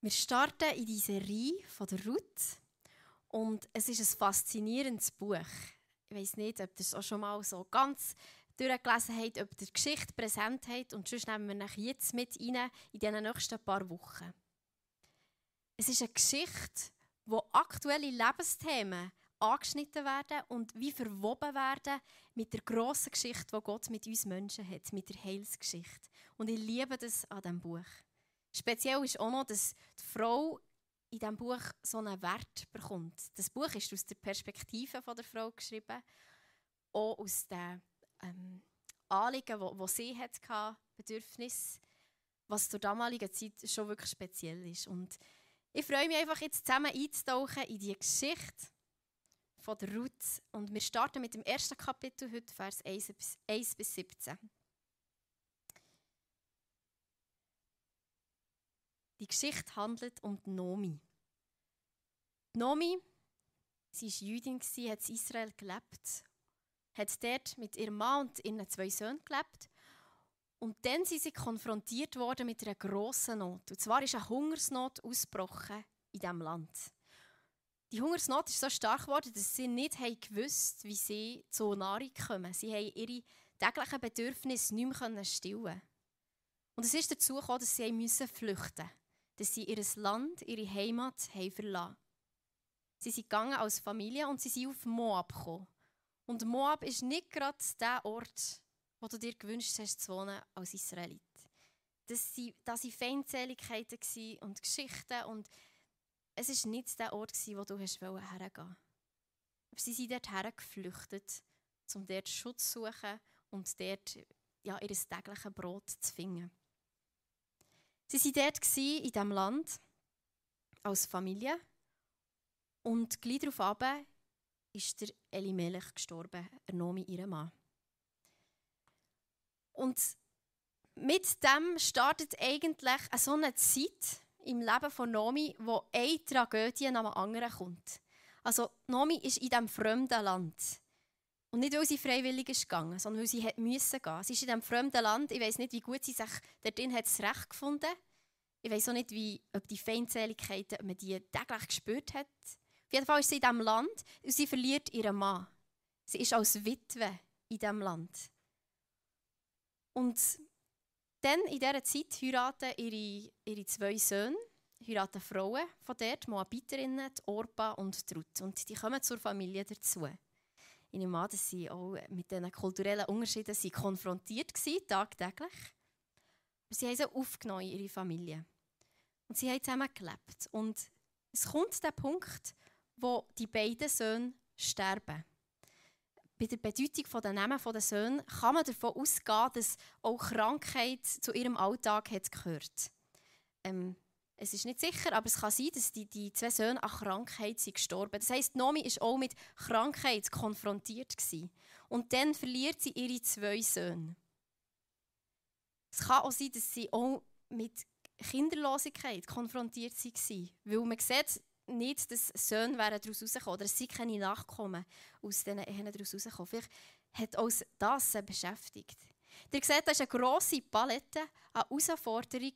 Wir starten in die Serie von der Ruth und es ist ein faszinierendes Buch. Ich weiß nicht, ob ihr es auch schon mal so ganz durchgelesen habt, ob ihr die Geschichte präsent habt und sonst nehmen wir jetzt mit rein in den nächsten paar Wochen. Es ist eine Geschichte, wo aktuelle Lebensthemen angeschnitten werden und wie verwoben werden mit der grossen Geschichte, die Gott mit uns Menschen hat, mit der Heilsgeschichte. Und ich liebe das an diesem Buch. Speziell ist auch noch, dass die Frau in diesem Buch so einen Wert bekommt. Das Buch ist aus der Perspektive der Frau geschrieben, auch aus den ähm, Anliegen, die, sie hatte, Bedürfnis, was zur damaligen Zeit schon wirklich speziell ist. Und ich freue mich einfach jetzt zusammen einzutauchen in die Geschichte von der Ruth. Und wir starten mit dem ersten Kapitel heute, Vers 1 bis 17. Die Geschichte handelt um die Nomi. Die Nomi, sie war Jüdin, hat in Israel gelebt, hat dort mit ihrem Mann und ihren zwei Söhnen gelebt. Und dann sind sie konfrontiert worden mit einer grossen Not. Und zwar ist eine Hungersnot ausgebrochen in diesem Land. Die Hungersnot ist so stark geworden, dass sie nicht haben gewusst, wie sie zur Nahrung kommen. Sie haben ihre täglichen Bedürfnisse nicht mehr stillen. Und es ist dazu gekommen, dass sie flüchten mussten dass sie ihr Land, ihre Heimat haben verlassen. Sie sind gegangen als Familie und sie sind auf Moab gekommen. Und Moab ist nicht gerade der Ort, wo du dir gewünscht hast zu wohnen als Israelit. Das waren Feindseligkeiten und Geschichten und es war nicht der Ort, wo du hast hergehen Aber sie sind dort geflüchtet, um dort Schutz zu suchen und dort ja, ihr tägliches Brot zu finden. Sie waren dort in diesem Land als Familie. Und gleich darauf ist der Elimelech gestorben, er Nomi, ihr Mann. Und mit dem startet eigentlich so eine Zeit im Leben von Nomi, wo eine Tragödie nach der anderen kommt. Also Nomi ist in diesem fremden Land. Und nicht, weil sie freiwillig ist gegangen, sondern weil sie hat müssen gehen. Sie ist in diesem fremden Land. Ich weiß nicht, wie gut sie sich dort hat recht gefunden. Ich weiß auch nicht, wie, ob die Feindseligkeiten, ob man die täglich gespürt hat. Auf jeden Fall ist sie in diesem Land und sie verliert ihren Mann. Sie ist als Witwe in diesem Land. Und dann in dieser Zeit heiraten ihre, ihre zwei Söhne, heiraten Frauen von dort, Moabiterinnen, Orpa und die. Und die kommen zur Familie dazu. Ich nehme an, dass sie auch mit diesen kulturellen Unterschieden sind konfrontiert waren, tagtäglich. Sie haben sie aufgenommen in ihre Familie. Und sie haben zusammen gelebt. Und es kommt der Punkt, wo die beiden Söhne sterben. Bei der Bedeutung der Namen der Söhne kann man davon ausgehen, dass auch Krankheit zu ihrem Alltag hat gehört. Ähm, es ist nicht sicher, aber es kann sein, dass die, die zwei Söhne an Krankheit sind gestorben. Das heißt, Nomi ist auch mit Krankheit konfrontiert gewesen. Und dann verliert sie ihre zwei Söhne. Es kann auch sein, dass sie auch mit Kinderlosigkeit konfrontiert waren. Weil man sieht nicht, dass Söhne daraus rausgekommen oder es sind keine Nachkommen aus diesen Ehen daraus rausgekommen. Vielleicht hat uns das beschäftigt. Ihr seht, das ist eine grosse Palette an Herausforderungen,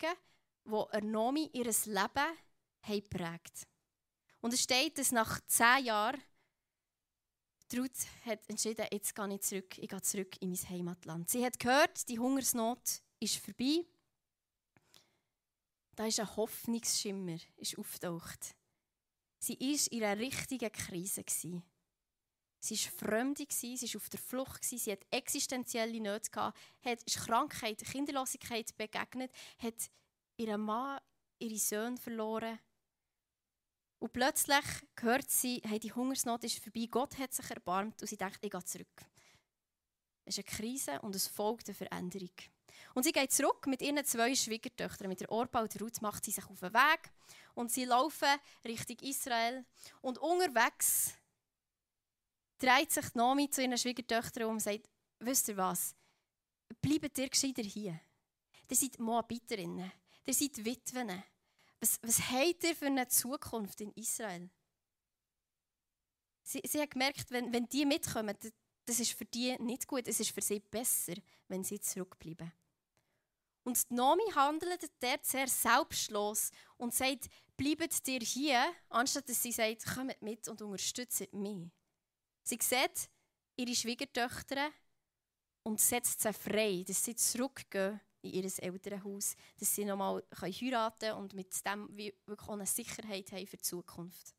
die Nomi ihr Leben geprägt Und es steht, dass nach zehn Jahren Ruth hat entschieden, jetzt gehe ich zurück, ich gehe zurück in mein Heimatland. Sie hat gehört, die Hungersnot ist vorbei. Da ist ein Hoffnungsschimmer ist auftaucht. Sie war in einer richtigen Krise. Sie war fremd, sie war auf der Flucht, sie hatte existenzielle Nöte, hat Krankheit, Kinderlosigkeit begegnet, hat ihren Mann, ihre Söhne verloren. Und plötzlich hört sie, hey, die Hungersnot ist vorbei, Gott hat sich erbarmt und sie denkt, ich gehe zurück. Es ist eine Krise und es folgt eine Veränderung. Und sie geht zurück mit ihren zwei Schwiegertöchtern, mit der Orpa und der Ruth, macht sie sich auf den Weg und sie laufen Richtung Israel. Und unterwegs dreht sich Nomi zu ihren Schwiegertöchtern um und sagt, wisst ihr was, bleibt ihr gescheiter hier. Ihr seid Moabiterinnen, ihr seid Witwen. Was, was habt ihr für eine Zukunft in Israel? Sie, sie hat gemerkt, wenn, wenn die mitkommen, das ist für die nicht gut, es ist für sie besser, wenn sie zurückbleiben. Und Nomi handelt dort sehr selbstlos und sagt, bleibt dir hier, anstatt dass sie sagt, kommt mit und unterstützt mich. Sie sieht ihre Schwiegertöchter und setzt sie frei, dass sie zurückgehen in ihr Elternhaus, dass sie nochmal heiraten können und mit dem wirklich eine Sicherheit haben für die Zukunft.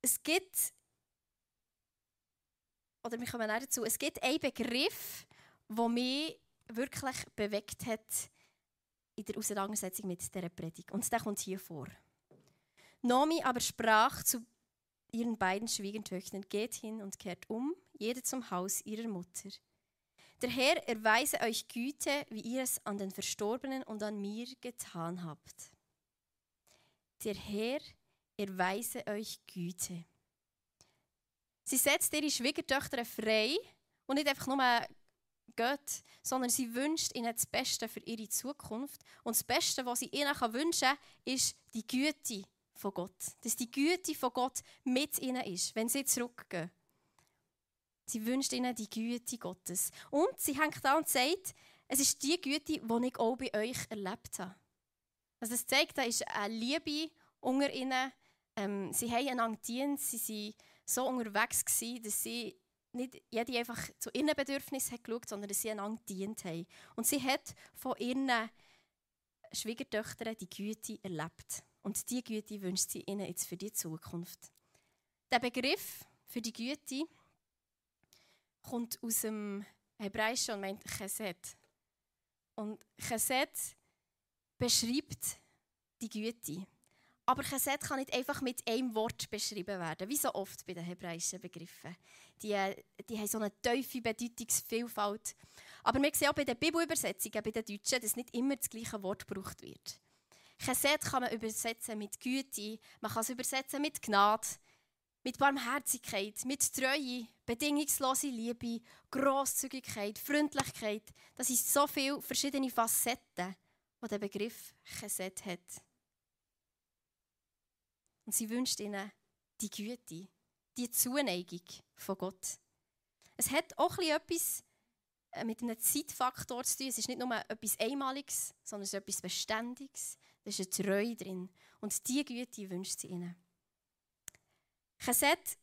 Es gibt, oder wir kommen dazu, es gibt einen Begriff, der mich wirklich bewegt hat in der Auseinandersetzung mit dieser Predigt. Und der kommt hier vor. Nomi aber sprach zu ihren beiden Schwiegertöchtern, geht hin und kehrt um, jede zum Haus ihrer Mutter. Der Herr erweise euch Güte, wie ihr es an den Verstorbenen und an mir getan habt. Der Herr erweise euch Güte. Sie setzt ihre Schwiegertöchter frei und nicht einfach nur geht, sondern sie wünscht ihnen das Beste für ihre Zukunft. Und das Beste, was sie ihnen wünschen kann, ist die Güte von Gott. Dass die Güte von Gott mit ihnen ist, wenn sie zurückgehen. Sie wünscht ihnen die Güte Gottes. Und sie hängt da und sagt, es ist die Güte, die ich auch bei euch erlebt habe. Also das zeigt, da ist eine Liebe unter ihnen. Ähm, sie haben einander gedient, sie waren so unterwegs, gewesen, dass sie nicht jede einfach zu ihren Bedürfnissen hat geschaut, sondern dass sie einander gedient haben. Und sie hat von ihren Schwiegertöchtern die Güte erlebt. Und diese Güte wünscht sie ihnen jetzt für die Zukunft. Der Begriff für die Güte kommt aus dem Hebräischen und meint Chesed. Und Chesed beschreibt die Güte. Aber Chesed kann nicht einfach mit einem Wort beschrieben werden, wie so oft bei den hebräischen Begriffen. Die, die haben so eine tiefe Bedeutungsvielfalt. Aber wir sehen auch bei den Bibelübersetzungen, bei den Deutschen, dass nicht immer das gleiche Wort gebraucht wird. Chesed kann man übersetzen mit Güte, man kann es übersetzen mit Gnade, mit Barmherzigkeit, mit Treue, bedingungslose Liebe, Großzügigkeit, Freundlichkeit. Das sind so viele verschiedene Facetten, die der Begriff Chesed hat. Und sie wünscht ihnen die Güte, die Zuneigung von Gott. Es hat auch etwas äh, mit einem Zeitfaktor zu tun. Es ist nicht nur etwas Einmaliges, sondern es ist etwas Beständiges. Da ist eine Treue drin. Und diese Güte wünscht sie ihnen. Chesed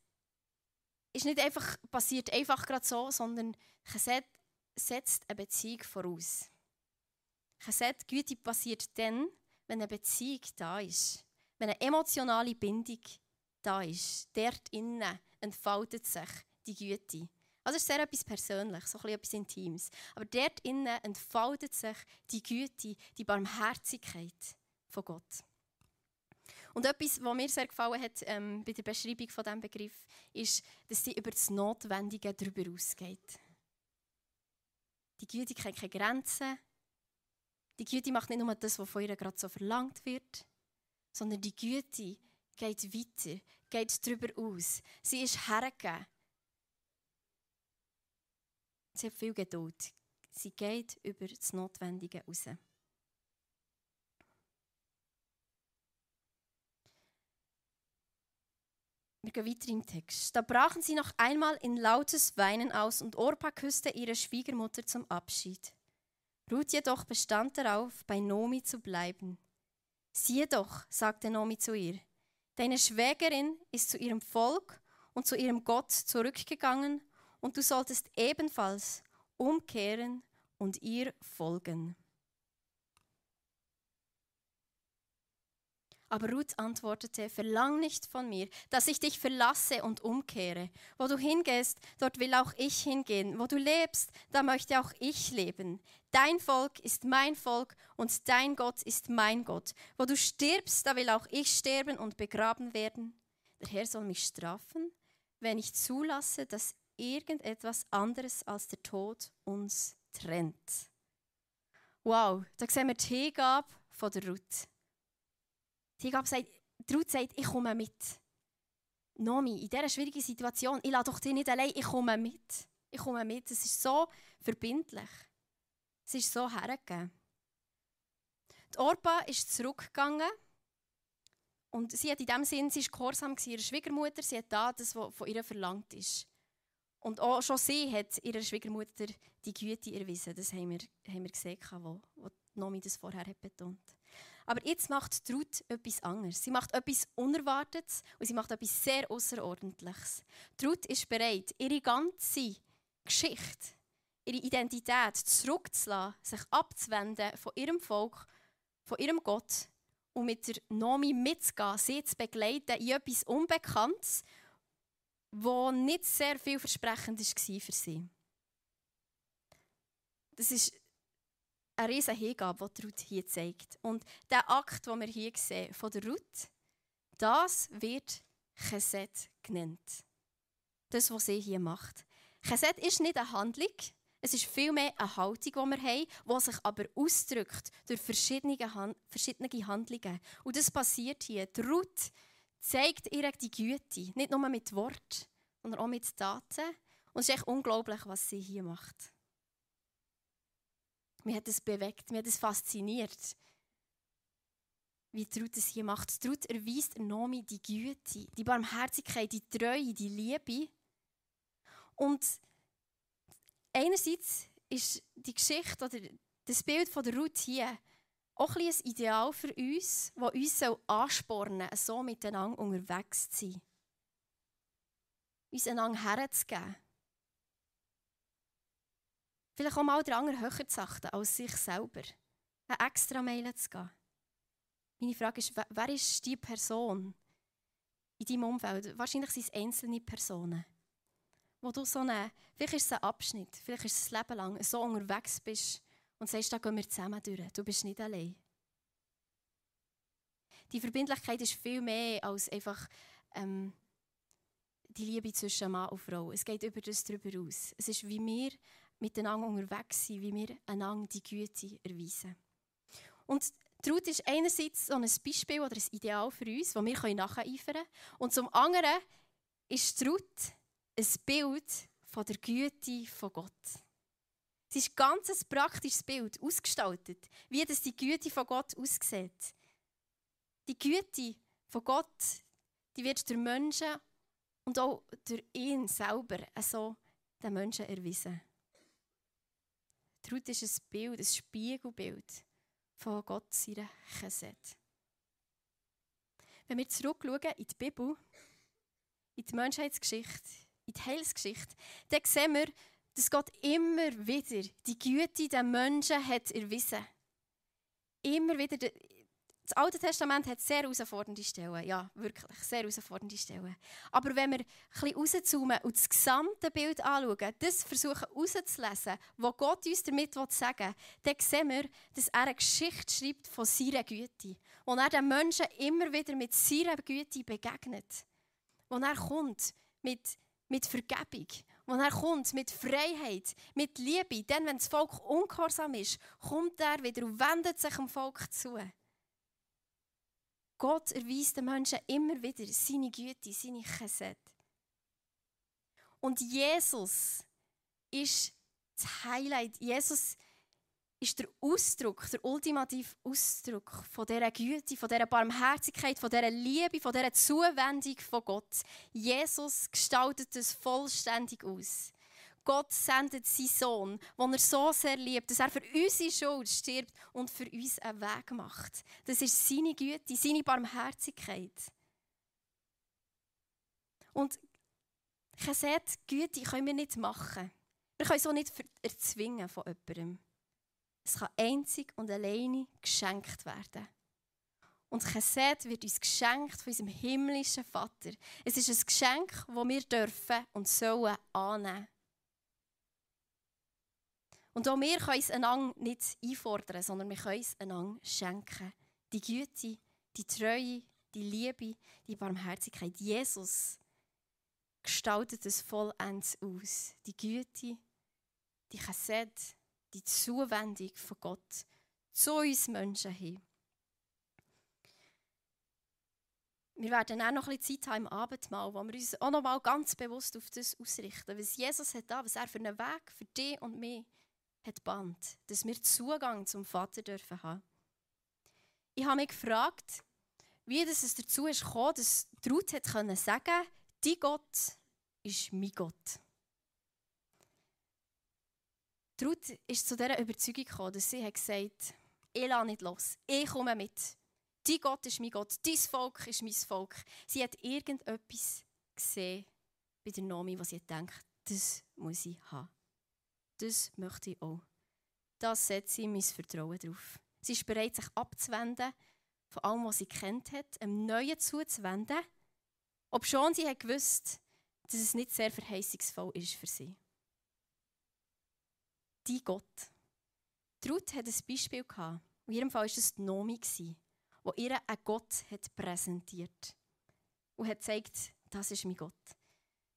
ist nicht einfach passiert einfach gerade so, sondern Chesed setzt eine Beziehung voraus. Chesed, Güte passiert dann, wenn eine Beziehung da ist wenn eine emotionale Bindung da ist, dort innen entfaltet sich die Güte. Also ist sehr etwas Persönliches, so etwas Intimes. Aber dort innen entfaltet sich die Güte, die Barmherzigkeit von Gott. Und etwas, was mir sehr gefallen hat ähm, bei der Beschreibung von diesem Begriff, ist, dass sie über das Notwendige darüber ausgeht. Die Güte kennt keine Grenzen. Die Güte macht nicht nur das, was von ihr gerade so verlangt wird, sondern die Güte geht weiter, geht darüber aus. Sie ist hergegeben. Sie hat viel Geduld. Sie geht über das Notwendige raus. Wir gehen weiter im Text. Da brachen sie noch einmal in lautes Weinen aus und Orpa küsste ihre Schwiegermutter zum Abschied. Ruth jedoch bestand darauf, bei Nomi zu bleiben. Siehe doch, sagte Nomi zu ihr, deine Schwägerin ist zu ihrem Volk und zu ihrem Gott zurückgegangen, und du solltest ebenfalls umkehren und ihr folgen. Aber Ruth antwortete, verlang nicht von mir, dass ich dich verlasse und umkehre. Wo du hingehst, dort will auch ich hingehen. Wo du lebst, da möchte auch ich leben. Dein Volk ist mein Volk und dein Gott ist mein Gott. Wo du stirbst, da will auch ich sterben und begraben werden. Der Herr soll mich strafen, wenn ich zulasse, dass irgendetwas anderes als der Tod uns trennt. Wow, da sehen wir die Hingabe von der Ruth. Die Hingabe sagt, die Ruth sagt, ich komme mit. Nomi, in dieser schwierigen Situation, ich lasse doch dich nicht allein, ich komme mit. Ich komme mit. Es ist so verbindlich. Es ist so hergegeben. Die Orpa ist zurückgegangen und sie hat in dem Sinn, sie ist gehorsam ihrer Schwiegermutter, sie hat da das, was von ihr verlangt ist. Und auch schon sie hat ihrer Schwiegermutter die Güte erwiesen. Das haben wir, haben wir gesehen, wo, wo Nomi das vorher hat betont Aber jetzt macht Ruth etwas anderes. Sie macht etwas Unerwartetes und sie macht etwas sehr Außerordentliches. Ruth ist bereit, ihre ganze Geschichte, ihre Identität zurückzulassen, sich abzuwenden von ihrem Volk, von ihrem Gott und mit der Nomi mitzugehen, sie zu begleiten in etwas Unbekanntes, wo nicht sehr vielversprechend war für sie. Das ist eine riesige Hingabe, die Ruth hier zeigt. Und der Akt, den wir hier sehen, von der Ruth, das wird Chesed genannt. Das, was sie hier macht. Chesed ist nicht eine Handlung, es ist vielmehr eine Haltung, die wir haben, die sich aber ausdrückt durch verschiedene, Han verschiedene Handlungen. Und das passiert hier. Die Ruth zeigt ihr die Güte, nicht nur mit Wort, sondern auch mit Taten. Und es ist echt unglaublich, was sie hier macht. Mir hat es bewegt, mir hat es fasziniert, wie Ruth es hier macht. Ruth erweist Nomi die Güte, die Barmherzigkeit, die Treue, die Liebe. Und einerseits ist die Geschichte oder das Bild von der Ruth hier auch ein, ein Ideal für uns, das uns anspornen soll, so miteinander unterwegs zu sein. Uns einander herzugeben. Vielleicht auch mal den anderen höher zu achten als sich selber. Eine extra Meile zu gehen. Meine Frage ist, wer ist die Person in deinem Umfeld? Wahrscheinlich sind es einzelne Personen wo du so eine, vielleicht ist es ein Abschnitt, vielleicht ist es ein Leben lang, so unterwegs bist und sagst, da gehen wir zusammen durch. Du bist nicht allein. Die Verbindlichkeit ist viel mehr als einfach ähm, die Liebe zwischen Mann und Frau. Es geht über das darüber aus. Es ist, wie wir miteinander unterwegs sind, wie wir einander die Güte erweisen. Und Ruth ist einerseits so ein Beispiel oder ein Ideal für uns, das wir nacheifern können. Und zum anderen ist Ruth ein Bild von der Güte von Gott. Es ist ganz ein praktisches Bild, ausgestaltet, wie das die Güte von Gott aussieht. Die Güte von Gott, die wird durch Menschen und auch durch ihn selber also den Menschen erwiesen. Die Ruth ist ein Bild, ein Spiegelbild von Gott seiner Chesed. Wenn wir zurückschauen in die Bibel, in die Menschheitsgeschichte, in die Heilsgeschichte, dann sehen wir, dass Gott immer wieder die Güte der Menschen hat erwiesen. Immer wieder. Das Alte Testament hat sehr herausfordernde Stellen. Ja, wirklich, sehr herausfordernde Stellen. Aber wenn wir ein bisschen rauszoomen und das gesamte Bild anschauen, das versuchen herauszulesen, was Gott uns damit sagen will, dann sehen wir, dass er eine Geschichte schreibt von seiner Güte. Wo er den Menschen immer wieder mit seiner Güte begegnet. Wo er kommt mit mit Vergebung, wo er kommt mit Freiheit, mit Liebe. Denn wenn das Volk ungehorsam ist, kommt er wieder und wendet sich dem Volk zu. Gott erweist den Menschen immer wieder seine Güte, seine Chesed. Und Jesus ist das Highlight. Jesus ist der Ausdruck, der ultimative Ausdruck von dieser Güte, von dieser Barmherzigkeit, von dieser Liebe, von dieser Zuwendung von Gott. Jesus gestaltet es vollständig aus. Gott sendet seinen Sohn, den er so sehr liebt, dass er für unsere Schuld stirbt und für uns einen Weg macht. Das ist seine Güte, seine Barmherzigkeit. Und ich sehe, Güte können wir nicht machen. Wir können es auch nicht erzwingen von jemandem. Es kann einzig und alleine geschenkt werden. Und Chesed wird uns geschenkt von unserem himmlischen Vater. Es ist ein Geschenk, das wir dürfen und sollen annehmen. Und auch wir können es einander nicht einfordern, sondern wir können es einander schenken. Die Güte, die Treue, die Liebe, die Barmherzigkeit. Jesus gestaltet es vollends aus. Die Güte, die Chesed, die Zuwendung von Gott zu uns Menschen hin. Wir werden auch noch ein bisschen Zeit haben im Abendmahl, wo wir uns auch noch mal ganz bewusst auf das ausrichten, was Jesus hat da, was er für einen Weg für dich und mich hat band, dass wir Zugang zum Vater dürfen haben. Ich habe mich gefragt, wie es dazu ist gekommen, dass Ruth hat können sagen, dein Gott ist mein Gott. Ruth ist zu dieser Überzeugung gekommen, dass sie hat gesagt ich lasse nicht los, ich komme mit. Dein Gott ist mein Gott, dein Volk ist mein Volk. Sie hat irgendetwas gesehen bei der Nomi, was sie denkt, das muss ich haben. Das möchte ich auch. Das setze ich mein Vertrauen drauf. Sie ist bereit, sich abzuwenden von allem, was sie kennt hat, einem Neuen zuzuwenden, obschon sie hat gewusst, dass es nicht sehr verheißungsvoll ist für sie. Die Gott. Die Ruth hat ein Beispiel gehabt. In ihrem Fall war es die Nomi, die ihr einen Gott hat präsentiert und hat gesagt, das ist mein Gott.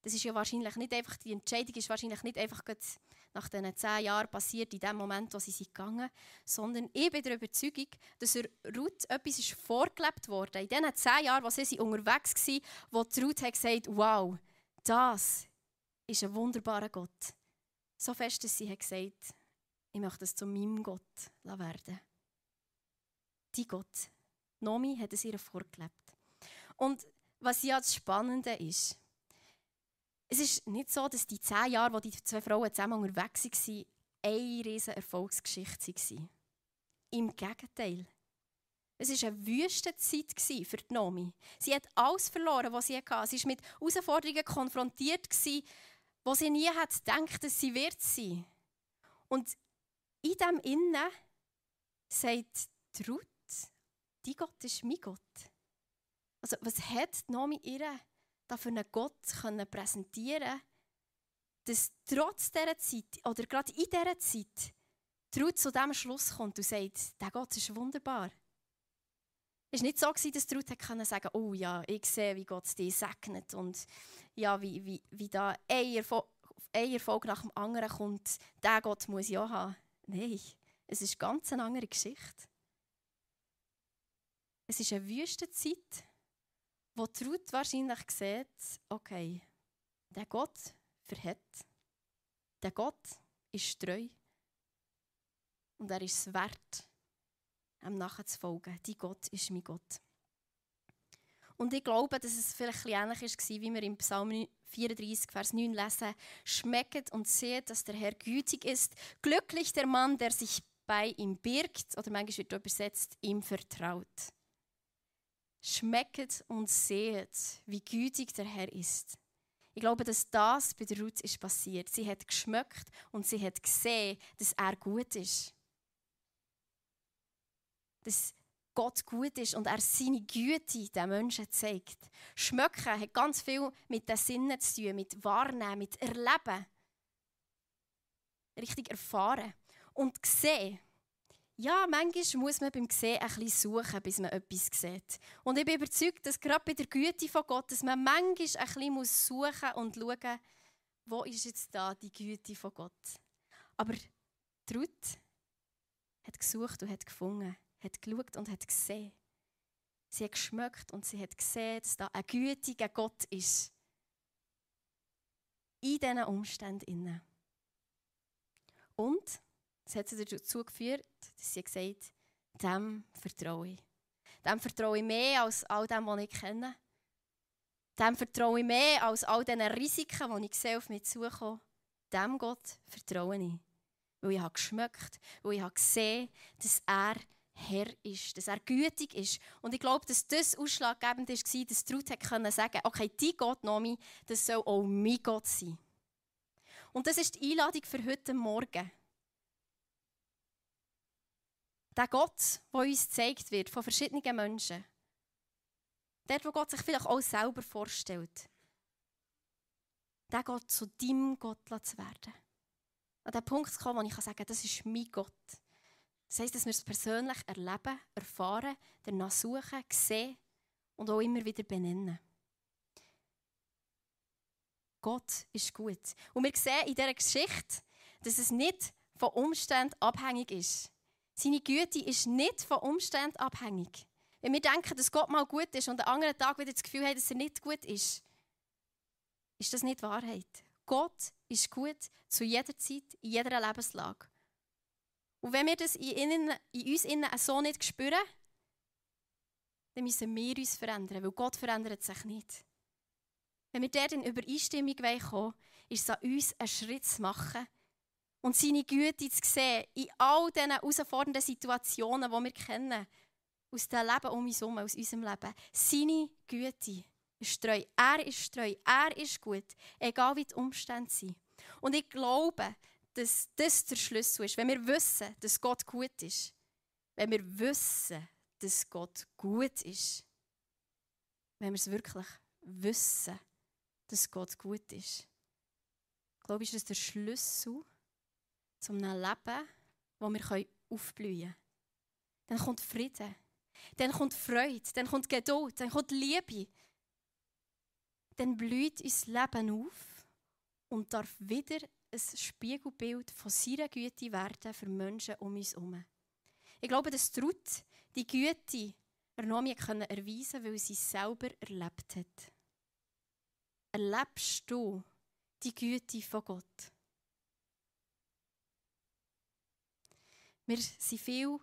Das ist ja wahrscheinlich nicht einfach, die Entscheidung ist wahrscheinlich nicht einfach nach diesen zehn Jahren passiert, in dem Moment, wo sie sind gegangen sondern ich bin der Überzeugung, dass er Ruth etwas ist vorgelebt wurde. In diesen zehn Jahren, wo sie unterwegs waren, wo die Ruth hat gesagt wow, das ist ein wunderbarer Gott. So fest, dass sie hat gesagt ich möchte es zu meinem Gott werden. Die Gott. Nomi hat es ihr vorgelebt. Und was ja das Spannende ist, es ist nicht so, dass die zehn Jahre, wo die zwei Frauen zusammen unterwegs waren, eine riesige Erfolgsgeschichte waren. Im Gegenteil. Es war eine wüste Zeit für Nomi. Sie hat alles verloren, was sie hatte. Sie war mit Herausforderungen konfrontiert, die sie nie hat gedacht, dass sie wird sein. Und in dem Innen sagt Ruth, die Gott ist mein Gott. Also was hat Nomi ihr da für einen Gott können präsentieren dass trotz dieser Zeit oder gerade in dieser Zeit Ruth zu dem Schluss kommt und sagt, der Gott ist wunderbar. Es war nicht so, dass Ruth sagen konnte, oh ja, ich sehe, wie Gott dich segnet und ja, wie, wie, wie da ein Erfolg, ein Erfolg nach dem anderen kommt, der Gott muss auch haben. Nein, es ist ganz eine andere Geschichte. Es ist eine wüste Zeit, wo die Ruth wahrscheinlich sieht, okay, der Gott verhält, der Gott ist treu und er ist es wert, ihm nachzufolgen. Die Gott ist mein Gott. Und ich glaube, dass es vielleicht ein ähnlich war, wie wir im Psalm 34, Vers 9 lesen. Schmecket und seht, dass der Herr gütig ist. Glücklich der Mann, der sich bei ihm birgt, oder manchmal wird übersetzt, ihm vertraut. Schmecket und seht, wie gütig der Herr ist. Ich glaube, dass das bei der Ruth ist passiert. Sie hat geschmeckt und sie hat gesehen, dass er gut ist. Dass Gott gut ist und er seine Güte den Menschen zeigt. Schmecken hat ganz viel mit den Sinnen zu tun, mit Wahrnehmen, mit Erleben. Richtig erfahren. Und sehen ja, manchmal muss man beim Sehen ein bisschen suchen, bis man etwas sieht. Und ich bin überzeugt, dass gerade bei der Güte von Gott, dass man manchmal ein bisschen suchen muss und schauen, wo ist jetzt da die Güte von Gott. Aber Ruth hat gesucht und hat gefunden, hat geschaut und hat gesehen. Sie hat geschmeckt und sie hat gesehen, dass da ein gütiger Gott ist. In diesen Umständen. Und das hat sie dazu geführt, dass sie gesagt hat, dem vertraue ich. Dem vertraue ich mehr als all dem, was ich kenne. Dem vertraue ich mehr als all diesen Risiken, die ich sehe, auf mich zukommen. Dem Gott vertraue ich. Weil ich habe geschmeckt, weil ich habe gesehen, dass er Herr ist, dass er gütig ist. Und ich glaube, dass das ausschlaggebend war, dass Ruth sagen konnte, okay, dein Gott, Nomi, das soll auch mein Gott sein. Und das ist die Einladung für heute Morgen. Der Gott, der uns gezeigt wird von verschiedenen Menschen. Der, wo Gott sich vielleicht auch selber vorstellt. Der Gott zu deinem Gott zu werden. An den Punkt zu kommen, wo ich sagen kann, das ist mein Gott. Das heisst, dass wir es persönlich erleben, erfahren, danach suchen, sehen und auch immer wieder benennen. Gott ist gut. Und wir sehen in dieser Geschichte, dass es nicht von Umständen abhängig ist. Seine Güte ist nicht von Umständen abhängig. Wenn wir denken, dass Gott mal gut ist und am anderen Tag wieder das Gefühl haben, dass er nicht gut ist, ist das nicht Wahrheit. Gott ist gut zu jeder Zeit, in jeder Lebenslage. Und wenn wir das in, innen, in uns innen so nicht spüren, dann müssen wir uns verändern, weil Gott verändert sich nicht. Wenn wir dort in Übereinstimmung kommen ist es an uns, einen Schritt zu machen und seine Güte zu sehen in all diesen herausfordernden Situationen, die wir kennen, aus dem Leben um uns herum, aus unserem Leben. Seine Güte ist treu. Er ist treu. Er ist gut, egal wie die Umstände sind. Und ich glaube, dass das der Schlüssel ist. Wenn wir wissen, dass Gott gut ist, wenn wir wissen, dass Gott gut ist, wenn wir es wirklich wissen, dass Gott gut ist, glaube ich, ist das der Schlüssel zu einem Leben, wo wir aufblühen können. Dann kommt Frieden, dann kommt Freude, dann kommt Geduld, dann kommt Liebe. Dann blüht unser Leben auf und darf wieder ein Spiegelbild von seiner Güte werden für Menschen um uns herum. Ich glaube, dass Ruth die Güte Ernomie können erweisen weil sie es selber erlebt hat. Erlebst du die Güte von Gott? Wir sind viel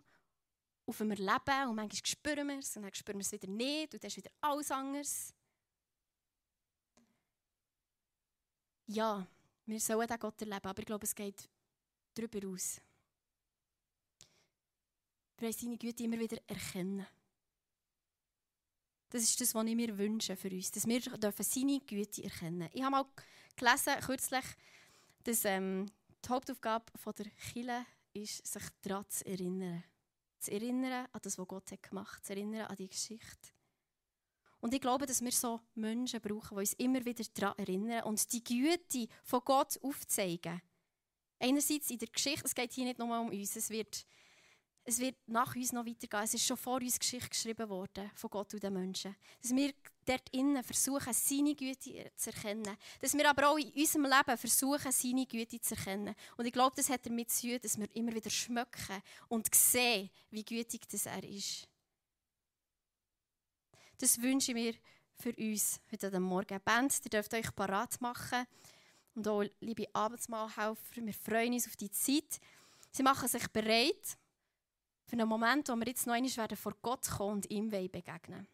auf dem Erleben und manchmal spüren wir es und dann spüren wir es wieder nicht und dann ist wieder alles anders. Ja, wir sollen den Gott erleben, aber ich glaube, es geht darüber aus. Wir wollen seine Güte immer wieder erkennen. Das ist das, was ich mir wünsche für uns, dass wir dürfen seine Güte erkennen. Ich habe mal gelesen, kürzlich, dass ähm, die Hauptaufgabe von der Kirche ist, sich daran zu erinnern. Zu erinnern an das, was Gott hat gemacht hat, zu erinnern an die Geschichte. Und ich glaube, dass wir so Menschen brauchen, die uns immer wieder daran erinnern und die Güte von Gott aufzeigen. Einerseits in der Geschichte, es geht hier nicht nur um uns, es wird, es wird nach uns noch weitergehen. Es ist schon vor uns Geschichte geschrieben worden von Gott und den Menschen. Dass wir dort innen versuchen, seine Güte zu erkennen. Dass wir aber auch in unserem Leben versuchen, seine Güte zu erkennen. Und ich glaube, das hat damit zu tun, dass wir immer wieder schmecken und sehen, wie gütig das er ist. Das wünsche ich mir für uns heute Morgen. Band, ihr dürft euch parat machen. Und auch, liebe Abendsmahlhelfer, wir freuen uns auf die Zeit. Sie machen sich bereit für einen Moment, wo wir jetzt noch einmal vor Gott kommen und ihm begegnen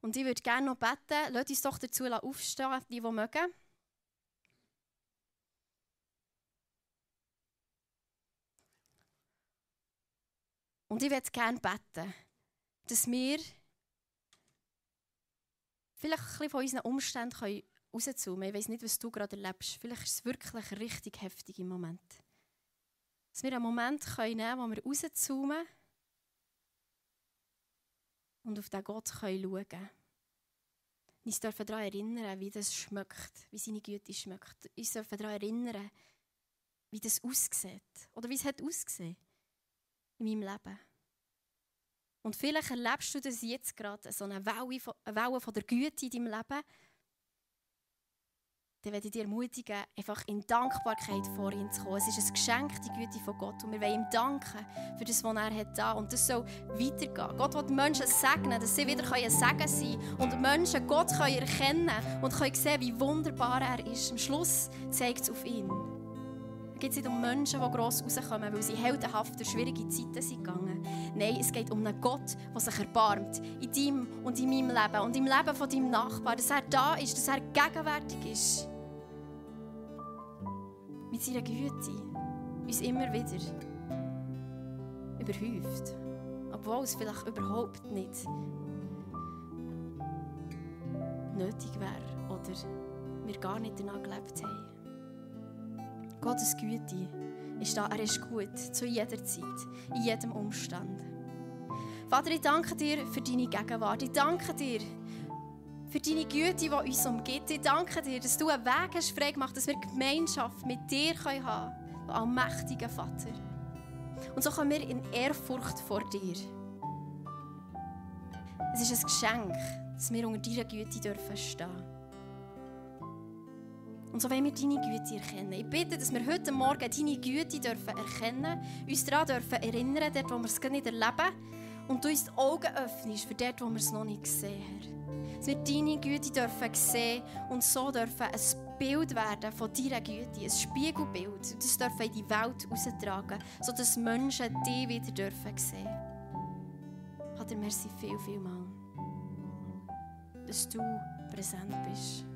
Und ich würde gerne noch beten, lasst uns doch dazu aufstehen, die, die mögen. Und ich würde gerne beten, dass wir vielleicht ein bisschen von unseren Umständen rauszoomen Ich weiß nicht, was du gerade erlebst. Vielleicht ist es wirklich richtig heftig im Moment. Dass wir einen Moment nehmen können, wo wir rauszoomen und auf den Gott schauen können. Uns dürfen daran erinnern, wie das schmeckt, wie seine Güte schmeckt. Uns dürfen daran erinnern, wie das aussieht. Oder wie es hat ausgesehen in meinem Leben. Und vielleicht erlebst du das jetzt gerade, so eine Welle eine Welle von der Güte in deinem Leben. Dann werde ich dir ermutigen, einfach in Dankbarkeit vor ihn zu kommen. Es ist ein Geschenk, die Güte von Gott. Und wir wollen ihm danken für das, was er hat da. Und das soll weitergehen. Gott will Menschen segnen, dass sie wieder ein Segen sein können. Und Menschen Gott können erkennen und können sehen, wie wunderbar er ist. Am Schluss zeigt es auf ihn. Es geht nicht um Menschen, die gross rauskommen, weil sie heldenhaft durch schwierige Zeiten sind gegangen. Nein, es geht um einen Gott, der sich erbarmt. In deinem und in meinem Leben und im Leben von deinem Nachbarn. Dass er da ist, dass er gegenwärtig ist. Mit seiner Güte. Uns immer wieder überhäuft. Obwohl es vielleicht überhaupt nicht nötig wäre oder wir gar nicht danach gelebt haben. Gottes Güte ist da. Er ist gut zu jeder Zeit, in jedem Umstand. Vater, ich danke dir für deine Gegenwart. Ich danke dir für deine Güte, die uns umgibt. Ich danke dir, dass du einen Weg hast frei gemacht, dass wir Gemeinschaft mit dir haben können, allmächtiger Vater. Und so kommen wir in Ehrfurcht vor dir. Es ist ein Geschenk, dass wir unter deiner Güte stehen dürfen. Und so wollen wir deine Güte erkennen. Ich bitte, dass wir heute Morgen deine Güte dürfen erkennen uns daran dürfen erinnern, dort, wo wir es nicht erleben. Und du uns die Augen öffnest für dort, wo wir es noch nicht gesehen haben. Dass wir deine Güte dürfen sehen und so dürfen ein Bild werden von deiner Güte, ein Spiegelbild. Das dürfen in die Welt austragen, sodass Menschen dich wieder dürfen sehen. Vater, merci viel, viel mal, dass du präsent bist.